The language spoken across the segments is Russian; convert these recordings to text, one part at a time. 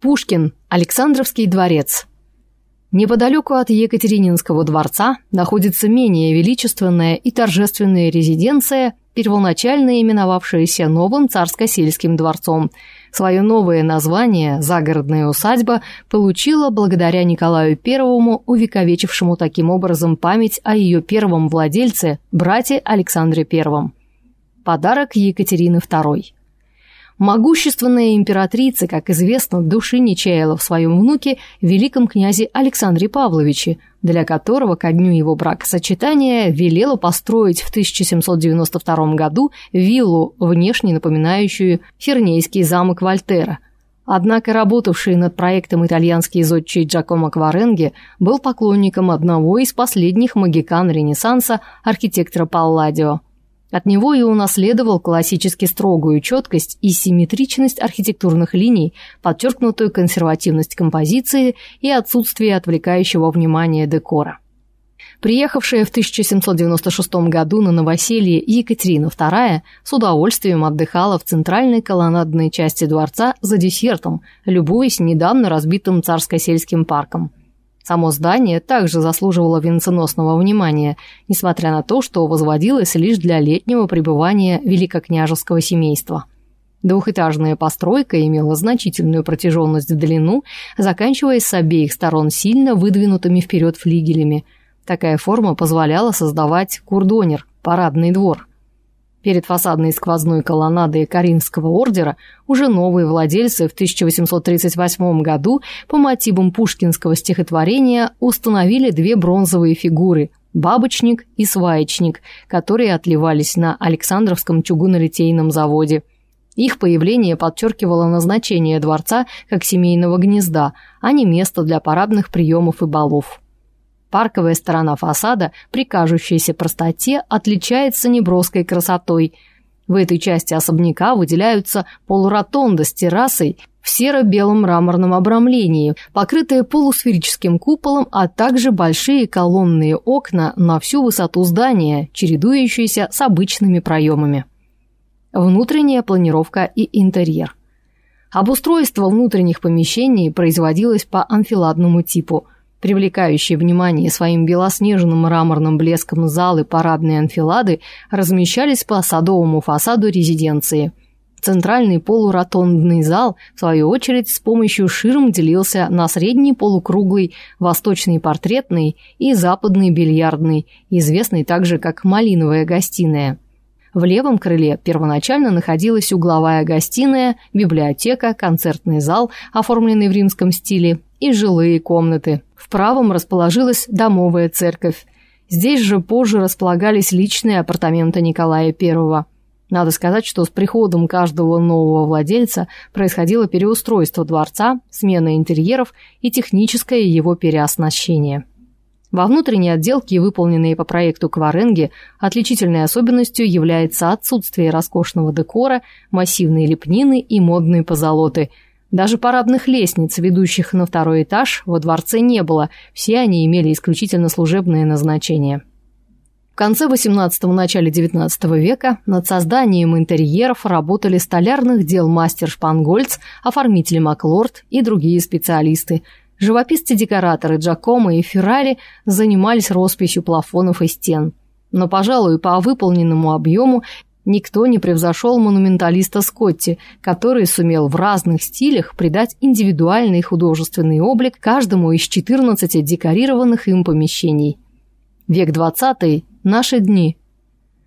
Пушкин. Александровский дворец. Неподалеку от Екатерининского дворца находится менее величественная и торжественная резиденция, первоначально именовавшаяся новым царско-сельским дворцом. Свое новое название «Загородная усадьба» получила благодаря Николаю I, увековечившему таким образом память о ее первом владельце, брате Александре I. Подарок Екатерины II. Могущественная императрица, как известно, души не чаяла в своем внуке, великом князе Александре Павловиче, для которого ко дню его бракосочетания велела построить в 1792 году виллу, внешне напоминающую Фернейский замок Вольтера. Однако работавший над проектом итальянский зодчий Джакомо Кваренге был поклонником одного из последних магикан Ренессанса, архитектора Палладио – от него и унаследовал классически строгую четкость и симметричность архитектурных линий, подчеркнутую консервативность композиции и отсутствие отвлекающего внимания декора. Приехавшая в 1796 году на новоселье Екатерина II с удовольствием отдыхала в центральной колоннадной части дворца за десертом, любуясь недавно разбитым царско-сельским парком – Само здание также заслуживало венценосного внимания, несмотря на то, что возводилось лишь для летнего пребывания великокняжеского семейства. Двухэтажная постройка имела значительную протяженность в длину, заканчиваясь с обеих сторон сильно выдвинутыми вперед флигелями. Такая форма позволяла создавать курдонер – парадный двор. Перед фасадной сквозной колоннадой Каринского ордера уже новые владельцы в 1838 году по мотивам пушкинского стихотворения установили две бронзовые фигуры – бабочник и сваечник, которые отливались на Александровском чугунолитейном заводе. Их появление подчеркивало назначение дворца как семейного гнезда, а не место для парадных приемов и балов. Парковая сторона фасада, при кажущейся простоте, отличается неброской красотой. В этой части особняка выделяются полуротонда с террасой в серо-белом мраморном обрамлении, покрытые полусферическим куполом, а также большие колонные окна на всю высоту здания, чередующиеся с обычными проемами. Внутренняя планировка и интерьер. Обустройство внутренних помещений производилось по анфиладному типу – Привлекающие внимание своим белоснежным мраморным блеском залы парадные анфилады размещались по садовому фасаду резиденции. Центральный полуротондный зал, в свою очередь, с помощью ширм делился на средний полукруглый, восточный портретный и западный бильярдный, известный также как «малиновая гостиная». В левом крыле первоначально находилась угловая гостиная, библиотека, концертный зал, оформленный в римском стиле, и жилые комнаты. В правом расположилась домовая церковь. Здесь же позже располагались личные апартаменты Николая I. Надо сказать, что с приходом каждого нового владельца происходило переустройство дворца, смена интерьеров и техническое его переоснащение. Во внутренней отделке, выполненной по проекту Кваренги, отличительной особенностью является отсутствие роскошного декора, массивной лепнины и модной позолоты – даже парадных лестниц, ведущих на второй этаж, во дворце не было, все они имели исключительно служебное назначение. В конце XVIII – начале XIX века над созданием интерьеров работали столярных дел мастер Шпангольц, оформитель Маклорд и другие специалисты. Живописцы-декораторы Джакомо и Феррари занимались росписью плафонов и стен. Но, пожалуй, по выполненному объему Никто не превзошел монументалиста Скотти, который сумел в разных стилях придать индивидуальный художественный облик каждому из 14 декорированных им помещений. Век 20 – наши дни.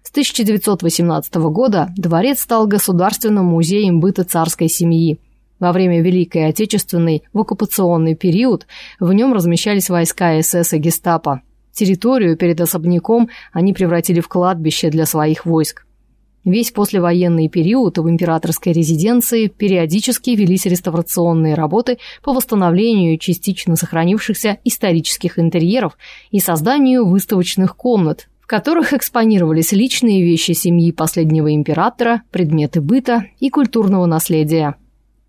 С 1918 года дворец стал государственным музеем быта царской семьи. Во время Великой Отечественной в оккупационный период в нем размещались войска СС и гестапо. Территорию перед особняком они превратили в кладбище для своих войск. Весь послевоенный период в императорской резиденции периодически велись реставрационные работы по восстановлению частично сохранившихся исторических интерьеров и созданию выставочных комнат, в которых экспонировались личные вещи семьи последнего императора, предметы быта и культурного наследия.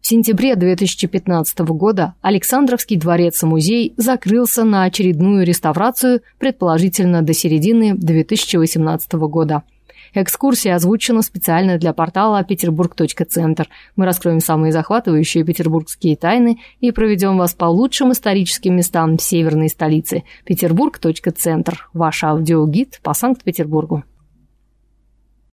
В сентябре 2015 года Александровский дворец и музей закрылся на очередную реставрацию, предположительно до середины 2018 года. Экскурсия озвучена специально для портала петербург.центр. Мы раскроем самые захватывающие петербургские тайны и проведем вас по лучшим историческим местам северной столицы. Петербург.центр. Ваш аудиогид по Санкт-Петербургу.